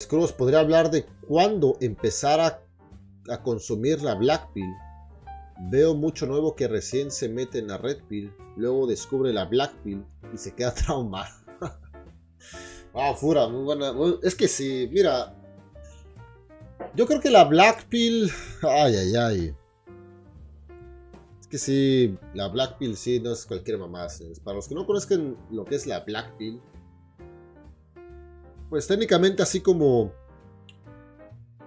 Scrolls podría hablar de cuándo empezar a, a consumir la Black Pill. Veo mucho nuevo que recién se mete en la Red Pill, luego descubre la Black Pill y se queda traumado. ah, Fura, muy buena. Es que sí, mira. Yo creo que la Black Pill. Ay, ay, ay. Es que sí, la Black Pill sí no es cualquier mamá. Para los que no conozcan lo que es la Black Pill, pues técnicamente así como.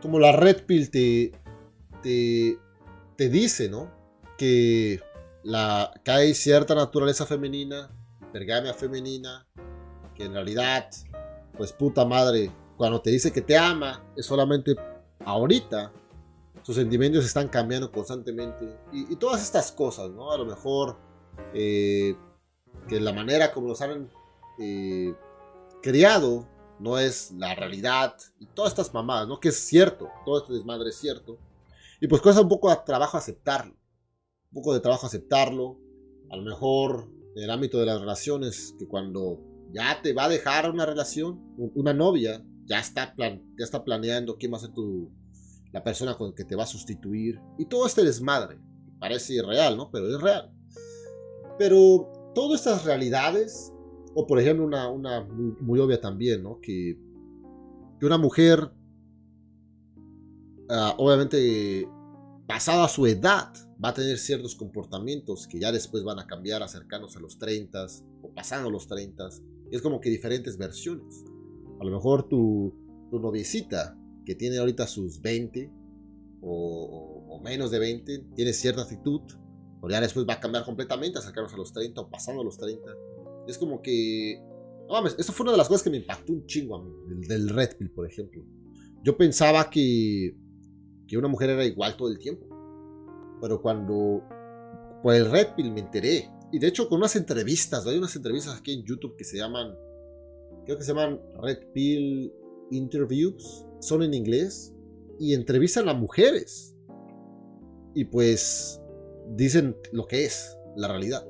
Como la Red Pill te. te. dice, ¿no? Que. La, que hay cierta naturaleza femenina, pergamia femenina, que en realidad, pues puta madre, cuando te dice que te ama, es solamente ahorita. Sus sentimientos están cambiando constantemente. Y, y todas estas cosas, ¿no? A lo mejor eh, que la manera como los han eh, criado no es la realidad. Y todas estas mamadas, ¿no? Que es cierto, todo este desmadre es cierto. Y pues cuesta un poco de trabajo aceptarlo. Un poco de trabajo aceptarlo. A lo mejor en el ámbito de las relaciones, que cuando ya te va a dejar una relación, una novia, ya está, ya está planeando quién va a ser tu, la persona con que te va a sustituir. Y todo este desmadre. Parece irreal, ¿no? Pero es real. Pero todas estas realidades, o por ejemplo una, una muy, muy, obvia también, ¿no? Que, que una mujer, uh, obviamente, pasada su edad, va a tener ciertos comportamientos que ya después van a cambiar acercándose a los 30 o pasando los 30. Es como que diferentes versiones. A lo mejor tu, tu noviecita, que tiene ahorita sus 20 o, o, menos de 20, tiene cierta actitud, pero ya después va a cambiar completamente, acercarnos a los 30 o pasando los 30. Es como que... No mames, esto fue una de las cosas que me impactó un chingo a mí, del, del Red Pill, por ejemplo. Yo pensaba que, que una mujer era igual todo el tiempo. Pero cuando por el Red Pill me enteré, y de hecho con unas entrevistas, hay unas entrevistas aquí en YouTube que se llaman, creo que se llaman Red Pill Interviews, son en inglés, y entrevistan a mujeres. Y pues dicen lo que es la realidad.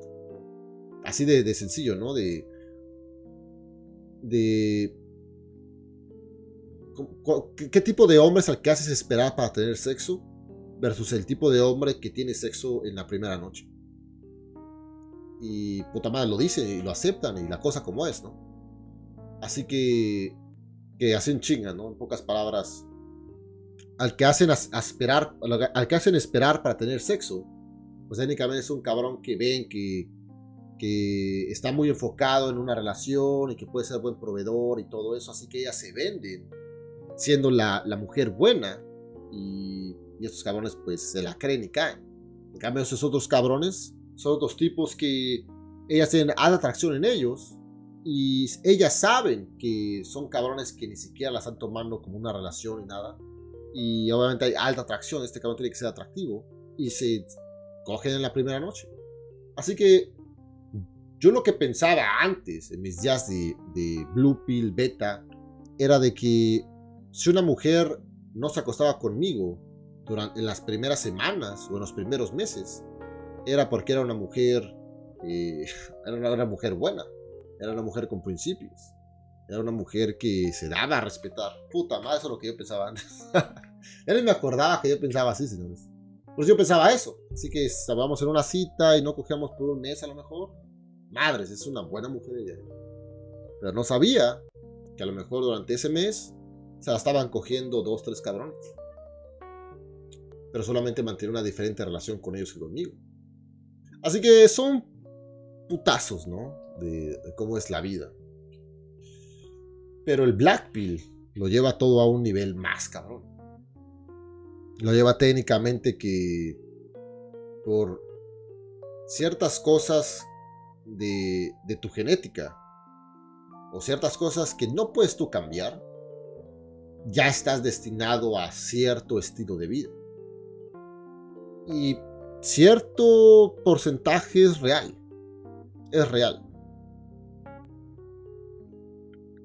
Así de, de sencillo, ¿no? De. De. ¿Qué, ¿Qué tipo de hombre es al que haces esperar para tener sexo? Versus el tipo de hombre que tiene sexo en la primera noche. Y puta madre lo dicen y lo aceptan y la cosa como es, ¿no? Así que. Que hacen chinga, ¿no? En pocas palabras. Al que hacen esperar. Al que hacen esperar para tener sexo. Pues técnicamente es un cabrón que ven que que está muy enfocado en una relación y que puede ser buen proveedor y todo eso, así que ellas se venden siendo la, mujer buena y, y, estos cabrones pues se la creen y caen. En cambio esos otros cabrones son otros tipos que ellas tienen alta atracción en ellos y ellas saben que son cabrones que ni siquiera la están tomando como una relación y nada. Y obviamente hay alta atracción, este cabrón tiene que ser atractivo y se cogen en la primera noche. Así que yo lo que pensaba antes, en mis días de, Blue Pill Beta, era de que si una mujer no se acostaba conmigo durante, en las primeras semanas o en los primeros meses, era porque era una mujer, eh, era una, una, mujer buena, era una mujer con principios, era una mujer que se daba a respetar. Puta madre, eso es lo que yo pensaba antes. ya ni me acordaba que yo pensaba así, señores. Pues yo pensaba eso. Así que estábamos en una cita y no cogíamos por un mes a lo mejor madres, es una buena mujer ella. Pero no sabía que a lo mejor durante ese mes se la estaban cogiendo dos, tres cabrones. Pero solamente mantiene una diferente relación con ellos que conmigo. Así que son putazos, ¿no? De, de cómo es la vida. Pero el Black Pill lo lleva todo a un nivel más cabrón. Lo lleva técnicamente que por ciertas cosas de, tu genética o ciertas cosas que no puedes tú cambiar, ya estás destinado a cierto estilo de vida. Y cierto porcentaje es real. Es real.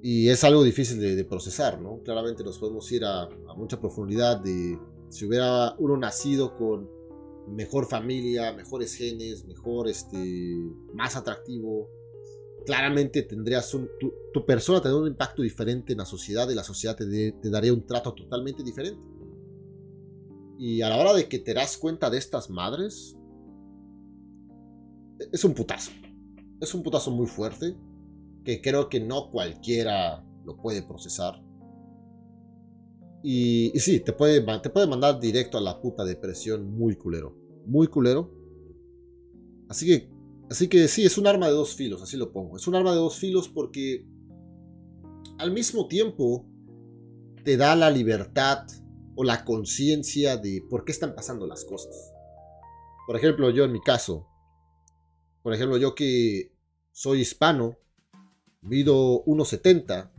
Y es algo difícil de, de procesar, ¿no? Claramente nos podemos ir a, a mucha profundidad de si hubiera uno nacido con mejor familia, mejores genes, mejor, este, más atractivo, claramente tendrías un, tu, persona tendría un impacto diferente en la sociedad y la sociedad te, te daría un trato totalmente diferente. Y a la hora de que te das cuenta de estas madres, es un putazo. Es un putazo muy fuerte que creo que no cualquiera lo puede procesar. Y, sí, te puede, te puede mandar directo a la puta depresión muy culero. Muy culero. Así que, así que sí, es un arma de dos filos, así lo pongo. Es un arma de dos filos porque al mismo tiempo te da la libertad o la conciencia de por qué están pasando las cosas. Por ejemplo, yo en mi caso, por ejemplo, yo que soy hispano, mido 1,70,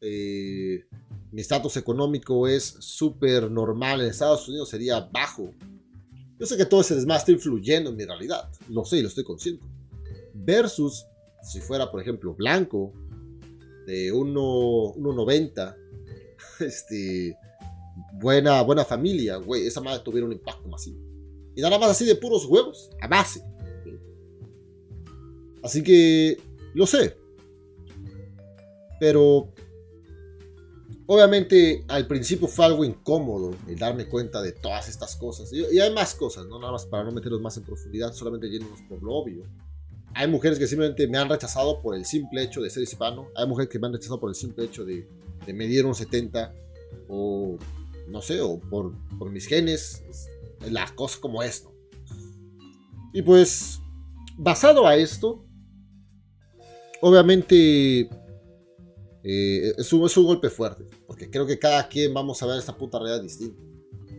eh, mi estatus económico es súper normal, en Estados Unidos sería bajo. Yo sé que todo ese desmadre está influyendo en mi realidad, lo sé y lo estoy consciente. Versus si fuera, por ejemplo, blanco, de 1,90, este, buena, buena familia, güey, esa madre tuviera un impacto masivo. Y nada más así de puros huevos, a base. Así que, lo sé. Pero, obviamente, al principio fue algo incómodo el darme cuenta de todas estas cosas. Y, hay más cosas, ¿no? Nada más para no meternos más en profundidad, solamente yéndonos por lo obvio. Hay mujeres que simplemente me han rechazado por el simple hecho de ser hispano. Hay mujeres que me han rechazado por el simple hecho de, de medir un 70 o no sé, o por, mis genes, la cosa como esto. Y pues, basado a esto, obviamente eh, es, un, es, un, golpe fuerte, porque creo que cada quien vamos a ver esta puta realidad distinta.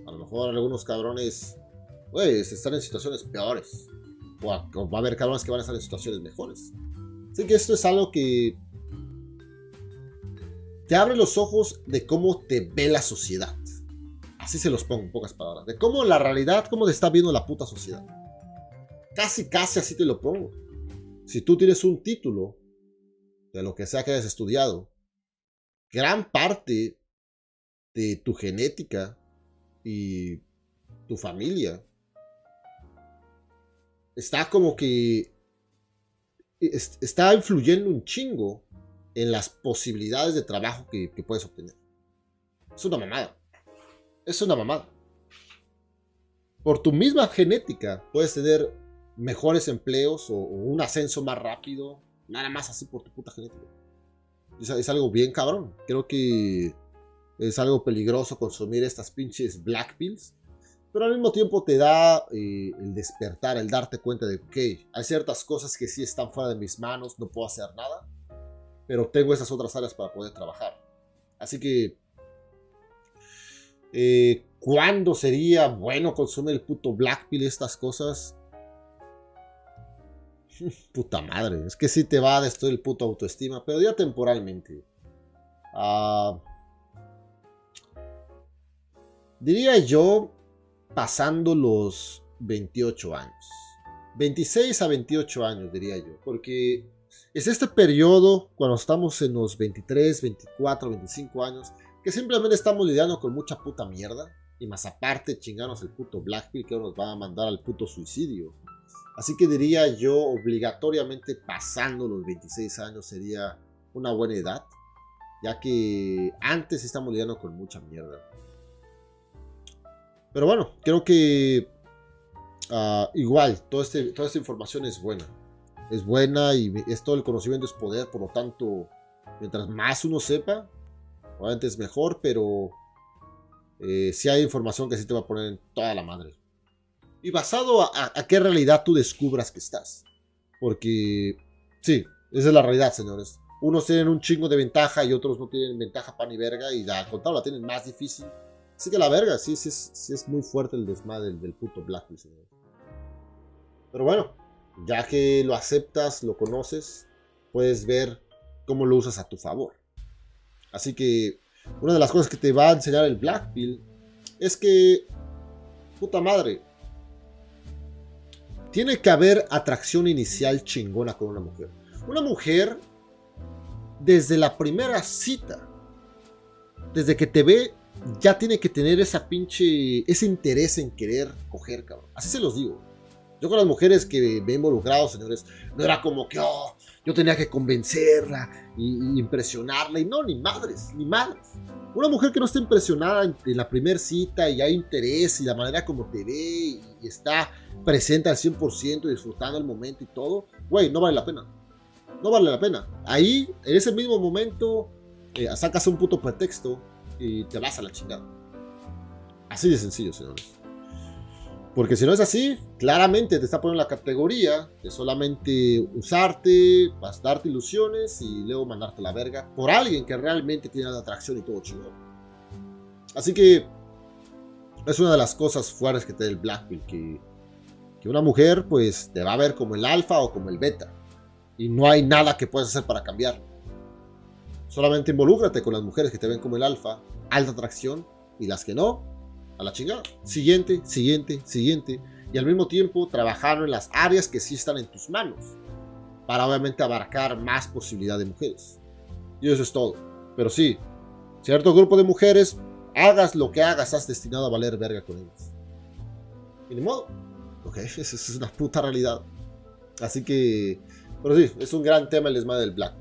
A lo mejor algunos cabrones, pues, están en situaciones peores, o, o va a haber cabrones que van a estar en situaciones mejores. Así que esto es algo que te abre los ojos de cómo te ve la sociedad. Así se los pongo en pocas palabras. De cómo la realidad, cómo te está viendo la puta sociedad. Casi, casi así te lo pongo. Si tú tienes un título de lo que sea que hayas estudiado, gran parte de tu genética y tu familia está como que está influyendo un chingo en las posibilidades de trabajo que, puedes obtener. Es una mamada es una mamada. Por tu misma genética puedes tener mejores empleos o, un ascenso más rápido, nada más así por tu puta genética. Es, algo bien cabrón. Creo que es algo peligroso consumir estas pinches black pills. Pero al mismo tiempo te da eh, el despertar, el darte cuenta de, que hay ciertas cosas que sí están fuera de mis manos, no puedo hacer nada, pero tengo esas otras áreas para poder trabajar. Así que eh, ¿Cuándo sería bueno consumir el puto Black Pill estas cosas? Puta madre, es que sí te va a destruir el puto autoestima, pero ya temporalmente. Ah, diría yo pasando los 28 años. 26 a 28 años, diría yo. Porque es este periodo, cuando estamos en los 23, 24, 25 años, que simplemente estamos lidiando con mucha puta mierda. Y más aparte, chingarnos el puto Blackpill que nos va a mandar al puto suicidio. Así que diría yo, obligatoriamente pasando los 26 años sería una buena edad. Ya que antes estamos lidiando con mucha mierda. Pero bueno, creo que ah, igual, este, toda esta información es buena. Es buena y es todo el conocimiento es poder. Por lo tanto, mientras más uno sepa, Obviamente es mejor, pero eh, si hay información que sí te va a poner en toda la madre. Y basado a, qué realidad tú descubras que estás. Porque, sí, esa es la realidad, señores. Unos tienen un chingo de ventaja y otros no tienen ventaja pan y verga. Y la contado la tienen más difícil. Así que la verga, sí, sí, sí es muy fuerte el desmadre del, puto Blackpool, señores. Pero bueno, ya que lo aceptas, lo conoces, puedes ver cómo lo usas a tu favor. Así que una de las cosas que te va a enseñar el Black Pill es que, puta madre, tiene que haber atracción inicial chingona con una mujer. Una mujer, desde la primera cita, desde que te ve, ya tiene que tener esa pinche, ese interés en querer coger, cabrón. Así se los digo. Yo con las mujeres que me he involucrado, señores, no era como que, oh, yo tenía que convencerla y, impresionarla. Y no, ni madres, ni madres. Una mujer que no está impresionada en, la primera cita y hay interés y la manera como te ve y, está presente al 100% disfrutando el momento y todo, güey, no vale la pena. No vale la pena. Ahí, en ese mismo momento, eh, sacas un puto pretexto y te vas a la chingada. Así de sencillo, señores. Porque si no es así, claramente te está poniendo la categoría de solamente usarte, darte ilusiones y luego mandarte la verga por alguien que realmente tiene la atracción y todo chido. Así que es una de las cosas fuertes que te da el Blackpill, que, que una mujer pues te va a ver como el alfa o como el beta. Y no hay nada que puedas hacer para cambiar. Solamente involúcrate con las mujeres que te ven como el alfa, alta atracción, y las que no, a la chingada. Siguiente, siguiente, siguiente. Y al mismo tiempo trabajar en las áreas que sí están en tus manos. Para obviamente abarcar más posibilidad de mujeres. Y eso es todo. Pero sí, cierto grupo de mujeres, hagas lo que hagas, estás destinado a valer verga con ellas. Y ni modo. Ok, esa es una puta realidad. Así que, pero sí, es un gran tema el desmadre del Black.